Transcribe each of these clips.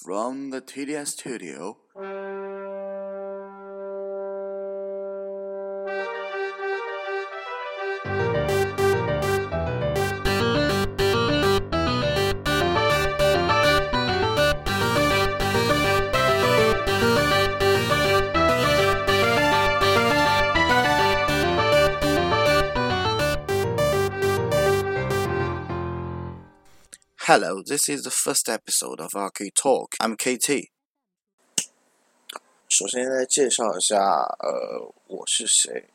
From the TDS studio. Hello, this is the first episode of RK Talk. I'm KT. 首先来介绍一下，呃，我是谁？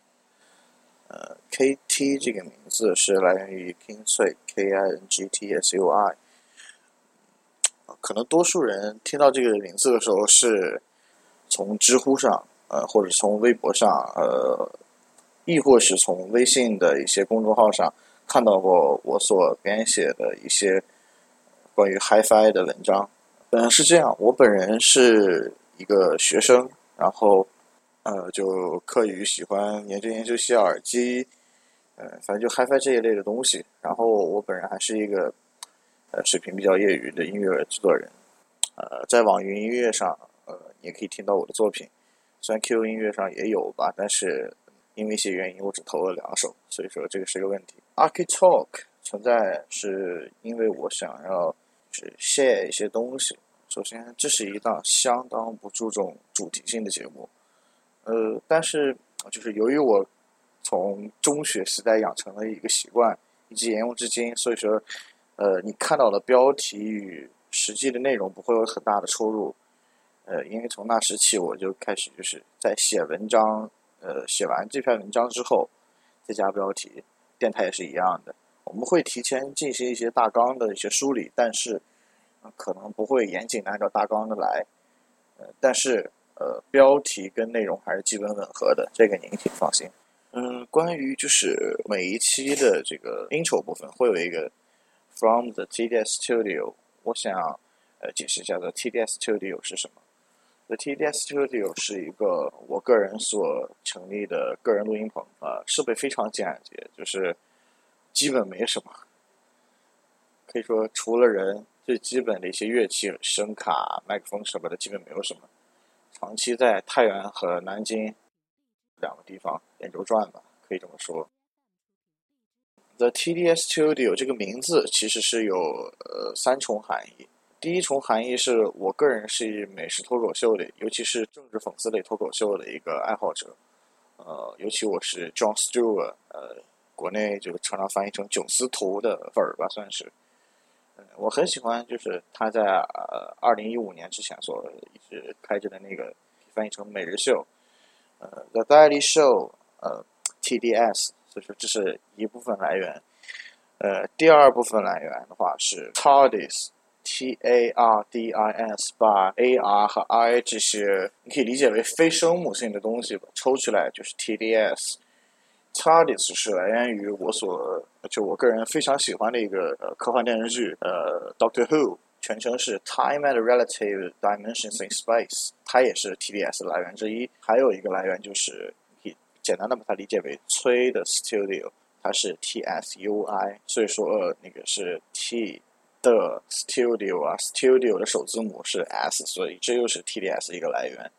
呃，KT 这个名字是来源于 King 翠 K I N G T S U I。可能多数人听到这个名字的时候，是从知乎上，呃，或者从微博上，呃，亦或是从微信的一些公众号上看到过我所编写的一些关于 HiFi 的文章。嗯，是这样，我本人是一个学生，然后呃，就课余喜欢研究研究些耳机，呃，反正就 HiFi 这一类的东西。然后我本人还是一个呃水平比较业余的音乐制作人，呃，在网易云音乐上，呃，也可以听到我的作品。虽然 QQ 音乐上也有吧，但是因为一些原因，我只投了两首，所以说这个是个问题。Archi Talk 存在是因为我想要去 share 一些东西。首先，这是一档相当不注重主题性的节目，呃，但是就是由于我从中学时代养成了一个习惯，以及沿用至今，所以说，呃，你看到的标题与实际的内容不会有很大的出入，呃，因为从那时起我就开始就是在写文章，呃，写完这篇文章之后再加标题，电台也是一样的，我们会提前进行一些大纲的一些梳理，但是。可能不会严谨的按照大纲的来，呃，但是呃，标题跟内容还是基本吻合的，这个您请放心。嗯，关于就是每一期的这个 intro 部分会有一个 from the TDS Studio，我想呃解释一下的 TDS Studio 是什么。The TDS Studio 是一个我个人所成立的个人录音棚，啊，设备非常简洁，就是基本没什么，可以说除了人。最基本的一些乐器、声卡、麦克风什么的，基本没有什么。长期在太原和南京两个地方连轴转吧，可以这么说。The TDS Studio 这个名字其实是有呃三重含义。第一重含义是我个人是美食脱口秀的，尤其是政治讽刺类脱口秀的一个爱好者。呃，尤其我是 John Stewart，呃，国内就常常翻译成囧司图的粉儿吧，算是。我很喜欢，就是他在呃二零一五年之前所一直开着的那个翻译成每日秀，呃，The Daily Show，呃，TDS，所以说这是一部分来源。呃，第二部分来源的话是 TARDIS，T A R D I S，把 A R 和 I 这些你可以理解为非生物性的东西吧，抽出来就是 TDS。TARDIS 是来源于我所就我个人非常喜欢的一个科幻电视剧，呃，Doctor Who，全称是 Time and Relative Dimensions in Space，它也是 TDS 的来源之一。还有一个来源就是以简单的把它理解为崔的 Studio，它是 TSUI，所以说呃那个是 T 的 Studio 啊，Studio 的首字母是 S，所以这又是 TDS 一个来源，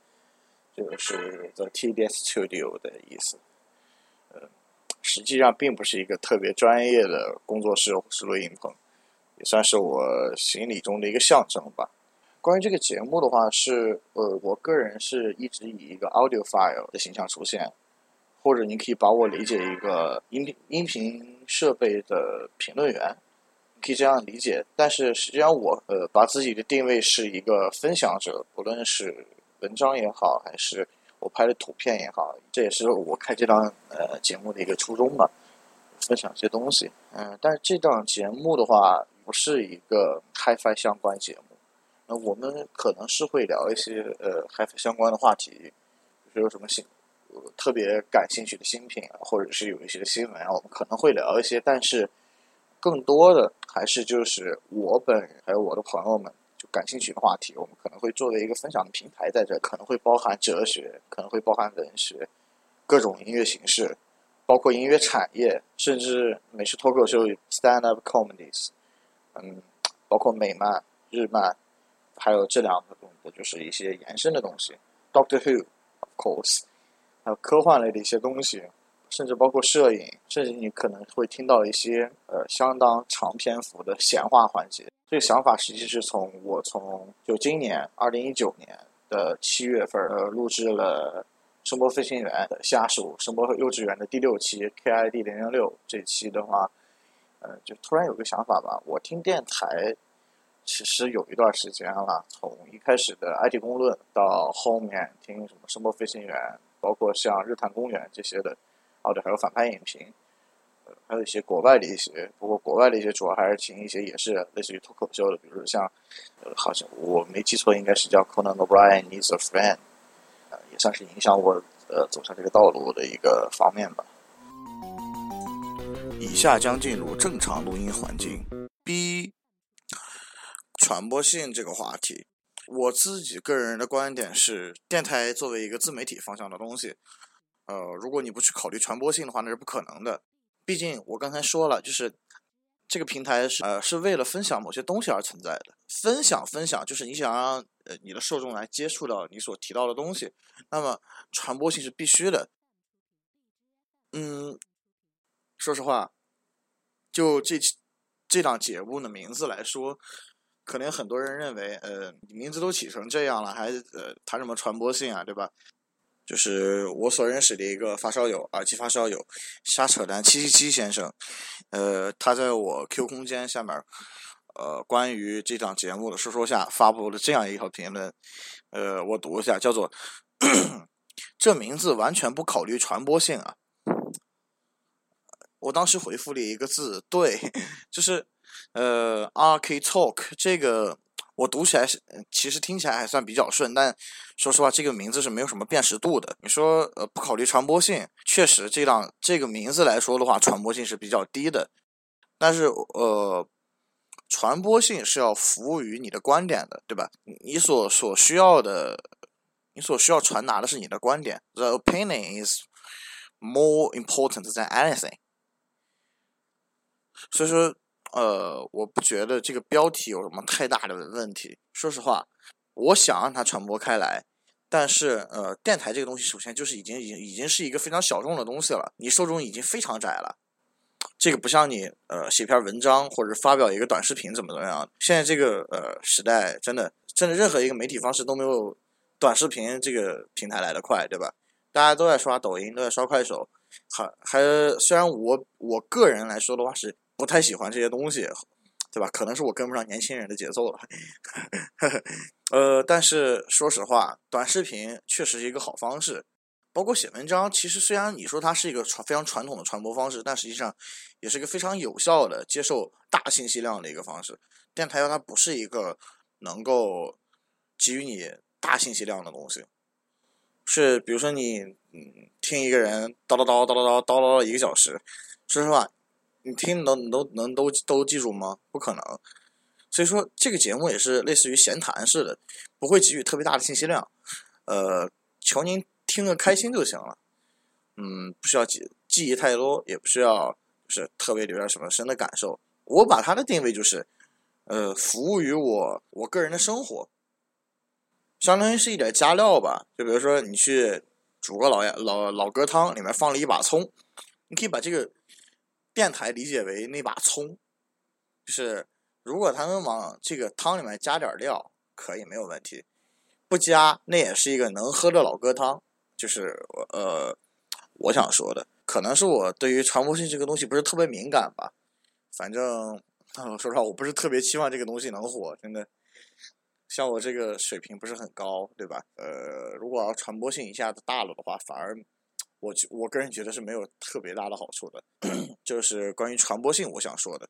这个是 The TDS Studio 的意思。实际上并不是一个特别专业的工作室或是录音棚，也算是我心里中的一个象征吧。关于这个节目的话，是呃，我个人是一直以一个 audio file 的形象出现，或者你可以把我理解一个音频音频设备的评论员，可以这样理解。但是实际上我呃把自己的定位是一个分享者，不论是文章也好，还是。我拍的图片也好，这也是我开这档呃节目的一个初衷吧，分享一些东西。嗯，但是这档节目的话，不是一个 HiFi 相关节目。那我们可能是会聊一些呃 HiFi 相关的话题，就是有什么新特别感兴趣的新品啊，或者是有一些新闻啊，我们可能会聊一些。但是更多的还是就是我本人还有我的朋友们。就感兴趣的话题，我们可能会作为一个分享的平台，在这可能会包含哲学，可能会包含文学，各种音乐形式，包括音乐产业，甚至美式脱口秀 （stand up comedies），嗯，包括美漫、日漫，还有这两个就是一些延伸的东西，Doctor Who，of course，还有科幻类的一些东西，甚至包括摄影，甚至你可能会听到一些呃相当长篇幅的闲话环节。这个想法实际是从我从就今年二零一九年的七月份呃录制了声波飞行员的下属声波幼稚园的第六期 KID 零零六这期的话。呃，就突然有个想法吧。我听电台其实有一段时间了，从一开始的 IT 公论到后面听什么声波飞行员，包括像日坛公园这些的，或者，还有反派影评，呃，还有一些国外的一些，不过国外的一些主要还是请一些也是类似于脱口秀的，比如说像，呃，好像我没记错，应该是叫 Conan O'Brien Needs a Friend，呃，也算是影响我呃走上这个道路的一个方面吧。以下将进入正常录音环境。B 传播性这个话题，我自己个人的观点是，电台作为一个自媒体方向的东西，呃，如果你不去考虑传播性的话，那是不可能的。毕竟我刚才说了，就是这个平台是呃是为了分享某些东西而存在的。分享分享，就是你想让呃你的受众来接触到你所提到的东西，那么传播性是必须的。嗯。说实话，就这这档节目的名字来说，可能很多人认为，呃，名字都起成这样了，还呃谈什么传播性啊，对吧？就是我所认识的一个发烧友，耳机发烧友，瞎扯淡七七七先生，呃，他在我 Q 空间下面，呃，关于这档节目的说说下发布了这样一条评论，呃，我读一下，叫做 这名字完全不考虑传播性啊。我当时回复了一个字，对，就是呃，R K Talk 这个我读起来是其实听起来还算比较顺，但说实话，这个名字是没有什么辨识度的。你说呃不考虑传播性，确实这档这个名字来说的话，传播性是比较低的。但是呃，传播性是要服务于你的观点的，对吧？你所所需要的，你所需要传达的是你的观点。The opinion is more important than anything. 所以说，呃，我不觉得这个标题有什么太大的问题。说实话，我想让它传播开来，但是，呃，电台这个东西首先就是已经已经已经是一个非常小众的东西了，你受众已经非常窄了。这个不像你，呃，写篇文章或者发表一个短视频怎么怎么样。现在这个呃时代，真的真的任何一个媒体方式都没有短视频这个平台来的快，对吧？大家都在刷抖音，都在刷快手，还还虽然我我个人来说的话是。不太喜欢这些东西，对吧？可能是我跟不上年轻人的节奏了。呃，但是说实话，短视频确实是一个好方式。包括写文章，其实虽然你说它是一个传非常传统的传播方式，但实际上也是一个非常有效的接受大信息量的一个方式。电台它不是一个能够给予你大信息量的东西，是比如说你嗯听一个人叨叨叨叨叨叨叨叨一个小时，说实话。你听能能能都都记住吗？不可能。所以说这个节目也是类似于闲谈似的，不会给予特别大的信息量。呃，求您听个开心就行了。嗯，不需要记记忆太多，也不需要是特别留下什么深的感受。我把它的定位就是，呃，服务于我我个人的生活，相当于是一点加料吧。就比如说你去煮个老老老鸽汤，里面放了一把葱，你可以把这个。电台理解为那把葱，就是如果他能往这个汤里面加点料，可以没有问题；不加，那也是一个能喝的老哥汤。就是呃，我想说的，可能是我对于传播性这个东西不是特别敏感吧。反正说实话，我不是特别期望这个东西能火，真的。像我这个水平不是很高，对吧？呃，如果要传播性一下子大了的话，反而。我我个人觉得是没有特别大的好处的，就是关于传播性，我想说的。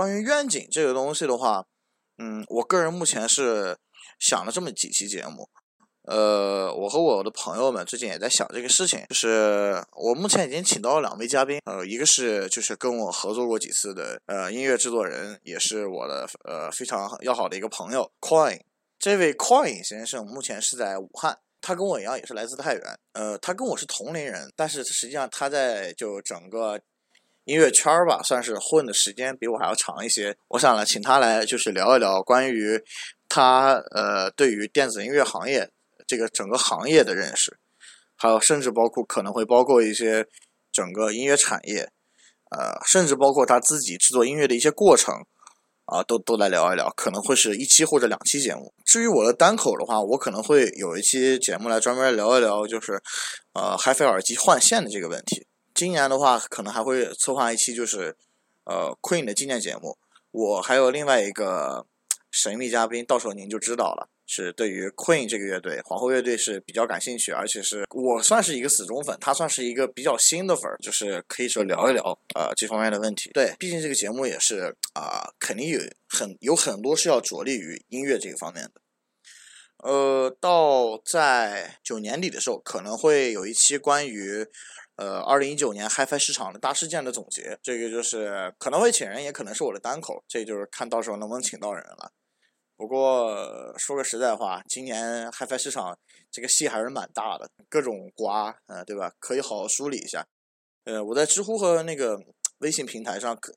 关于愿景这个东西的话，嗯，我个人目前是想了这么几期节目。呃，我和我的朋友们最近也在想这个事情，就是我目前已经请到了两位嘉宾，呃，一个是就是跟我合作过几次的呃音乐制作人，也是我的呃非常要好的一个朋友 Coin。这位 Coin 先生目前是在武汉，他跟我一样也是来自太原，呃，他跟我是同龄人，但是实际上他在就整个音乐圈吧，算是混的时间比我还要长一些。我想呢，请他来就是聊一聊关于他呃对于电子音乐行业这个整个行业的认识，还有甚至包括可能会包括一些整个音乐产业，呃，甚至包括他自己制作音乐的一些过程。啊，都都来聊一聊，可能会是一期或者两期节目。至于我的单口的话，我可能会有一期节目来专门聊一聊，就是呃，HiFi 耳机换线的这个问题。今年的话，可能还会策划一期，就是呃 Queen 的纪念节目。我还有另外一个神秘嘉宾，到时候您就知道了。是对于 Queen 这个乐队，皇后乐队是比较感兴趣，而且是我算是一个死忠粉，他算是一个比较新的粉儿，就是可以说聊一聊呃这方面的问题。对，毕竟这个节目也是啊、肯定有很有很多是要着力于音乐这个方面的。呃，到在九年底的时候，可能会有一期关于呃二零一九年 HiFi 市场的大事件的总结。这个就是可能会请人，也可能是我的单口，这就是看到时候能不能请到人了。不过说个实在话，今年 HiFi 市场这个戏还是蛮大的，各种瓜，呃，对吧？可以好好梳理一下。呃，我在知乎和那个微信平台上可，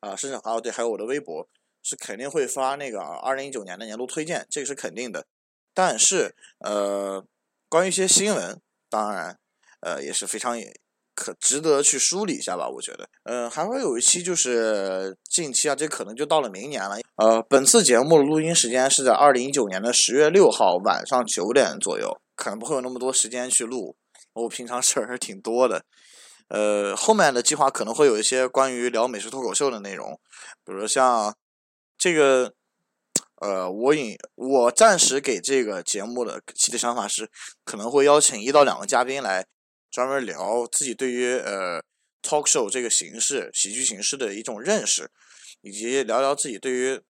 啊，甚至还有对，还有我的微博是肯定会发那个二零一九年的年度推荐，这个是肯定的。但是，呃，关于一些新闻，当然，呃，也是非常可值得去梳理一下吧，我觉得。呃、还会有一期就是近期啊，这可能就到了明年了。呃，本次节目的录音时间是在二零一九年的十月六号晚上九点左右，可能不会有那么多时间去录，我平常事儿还是挺多的。呃，后面的计划可能会有一些关于聊美食脱口秀的内容，比如像这个，呃，我引我暂时给这个节目的期的想法是，可能会邀请一到两个嘉宾来专门聊自己对于呃 talk show 这个形式、喜剧形式的一种认识，以及聊聊自己对于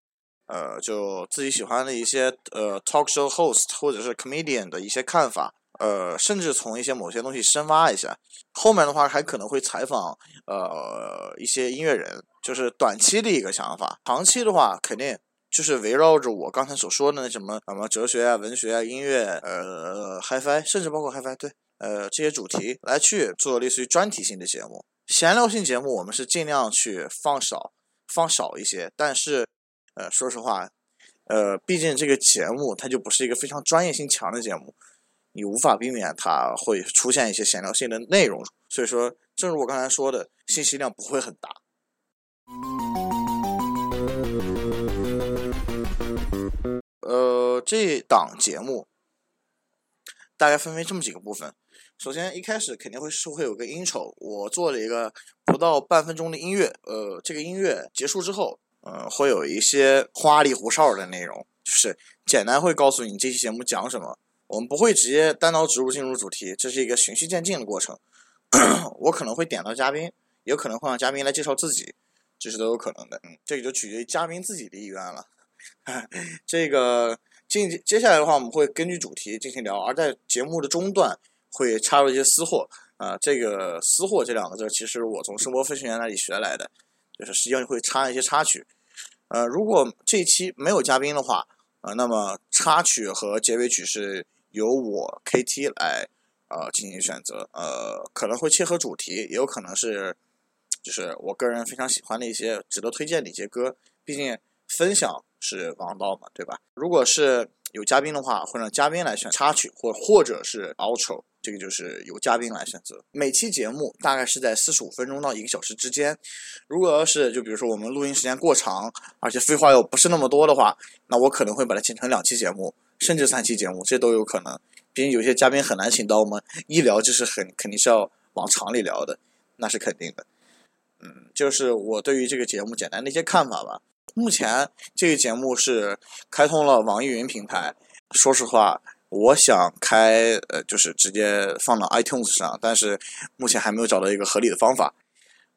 呃就自己喜欢的一些呃 talk show host 或者是 comedian 的一些看法。呃，甚至从一些某些东西深挖一下。后面的话还可能会采访呃一些音乐人，就是短期的一个想法。长期的话，肯定就是围绕着我刚才所说的那什么什么哲学啊、文学啊、音乐、呃 HiFi，甚至包括 HiFi，对，呃这些主题来去做类似于专题性的节目。闲聊性节目我们是尽量去放少放少一些，但是呃，说实话，呃，毕竟这个节目它就不是一个非常专业性强的节目，你无法避免它会出现一些闲聊性的内容，所以说，正如我刚才说的，信息量不会很大。呃，这档节目大概分为这么几个部分。首先，一开始肯定会是会有个 intro，我做了一个不到半分钟的音乐。呃，这个音乐结束之后，呃，会有一些花里胡哨的内容，就是简单会告诉你这期节目讲什么。我们不会直接单刀直入进入主题，这是一个循序渐进的过程。我可能会点到嘉宾，也可能会让嘉宾来介绍自己，这是都有可能的。嗯，这个就取决于嘉宾自己的意愿了。这个进接下来的话，我们会根据主题进行聊，而在节目的中段会插入一些私货。啊、这个“私货”这两个字，其实我从声波飞行员那里学来的，就是实际上会插一些插曲。呃，如果这一期没有嘉宾的话，呃，那么插曲和结尾曲是由我 KT 来呃进行选择。呃，可能会切合主题，也有可能是就是我个人非常喜欢的一些值得推荐的一些歌。毕竟分享是王道嘛，对吧？如果是有嘉宾的话，会让嘉宾来选插曲，或或者是 outro，这个就是由嘉宾来选择。每期节目大概是在四十五分钟到一个小时之间。如果要是就比如说我们录音时间过长，而且废话又不是那么多的话，那我可能会把它剪成两期节目，甚至三期节目，这都有可能。毕竟有些嘉宾很难请到，我们一聊就是很肯定是要往长里聊的，那是肯定的。嗯，就是我对于这个节目简单的一些看法吧。目前这个节目是开通了网易云平台。说实话，我想开呃，就是直接放到 iTunes 上，但是目前还没有找到一个合理的方法。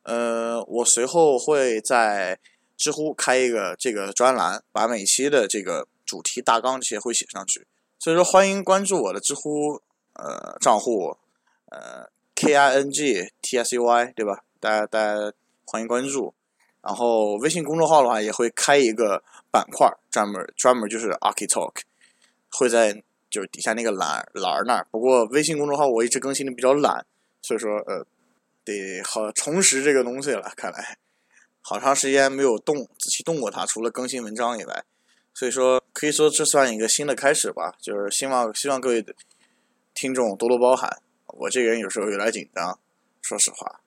呃，我随后会在知乎开一个这个专栏，把每期的这个主题大纲这些会写上去。所以说，欢迎关注我的知乎呃账户，呃 K I N G T S U I 对吧？大家大家欢迎关注。然后微信公众号的话，也会开一个板块，专门专门就是 Arc Talk，会在就是底下那个栏栏那儿。不过微信公众号我一直更新的比较懒，所以说呃得好重拾这个东西了。看来好长时间没有动仔细动过它，除了更新文章以外，所以说可以说这算一个新的开始吧。就是希望希望各位听众多多包涵，我这个人有时候有点紧张，说实话。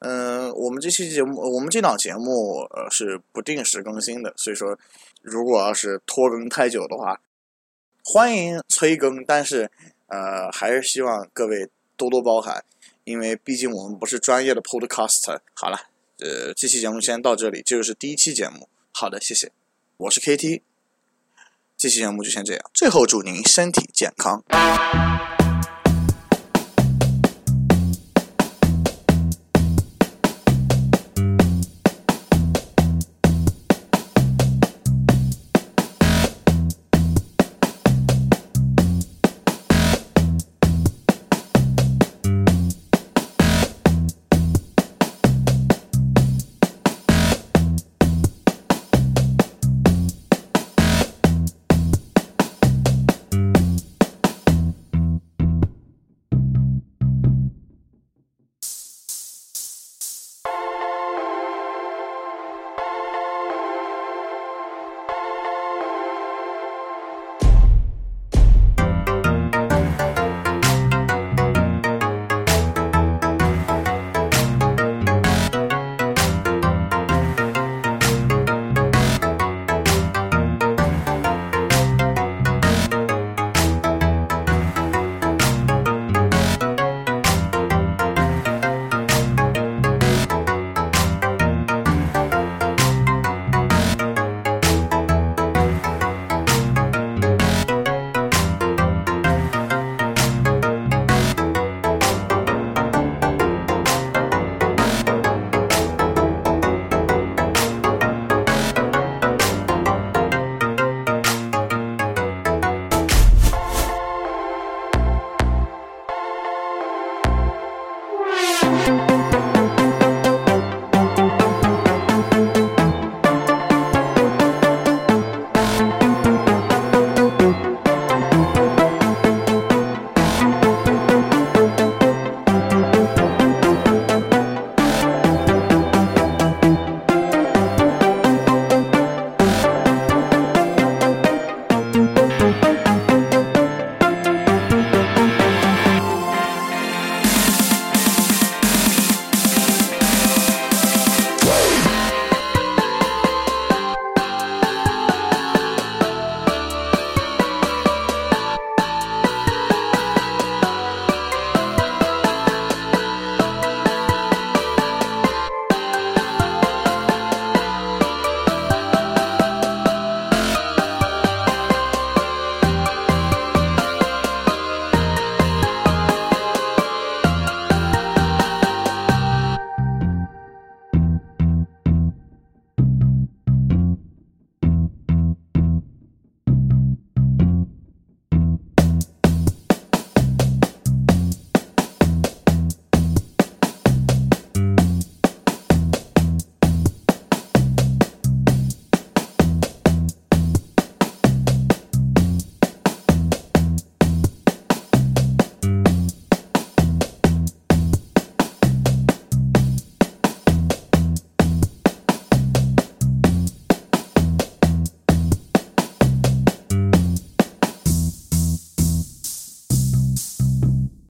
嗯，我们这期节目，我们这档节目，呃，是不定时更新的，所以说，如果要是拖更太久的话，欢迎催更，但是，呃，还是希望各位多多包涵，因为毕竟我们不是专业的 podcaster。好了，呃，这期节目先到这里，这就是第一期节目。好的，谢谢，我是 KT，这期节目就先这样，最后祝您身体健康。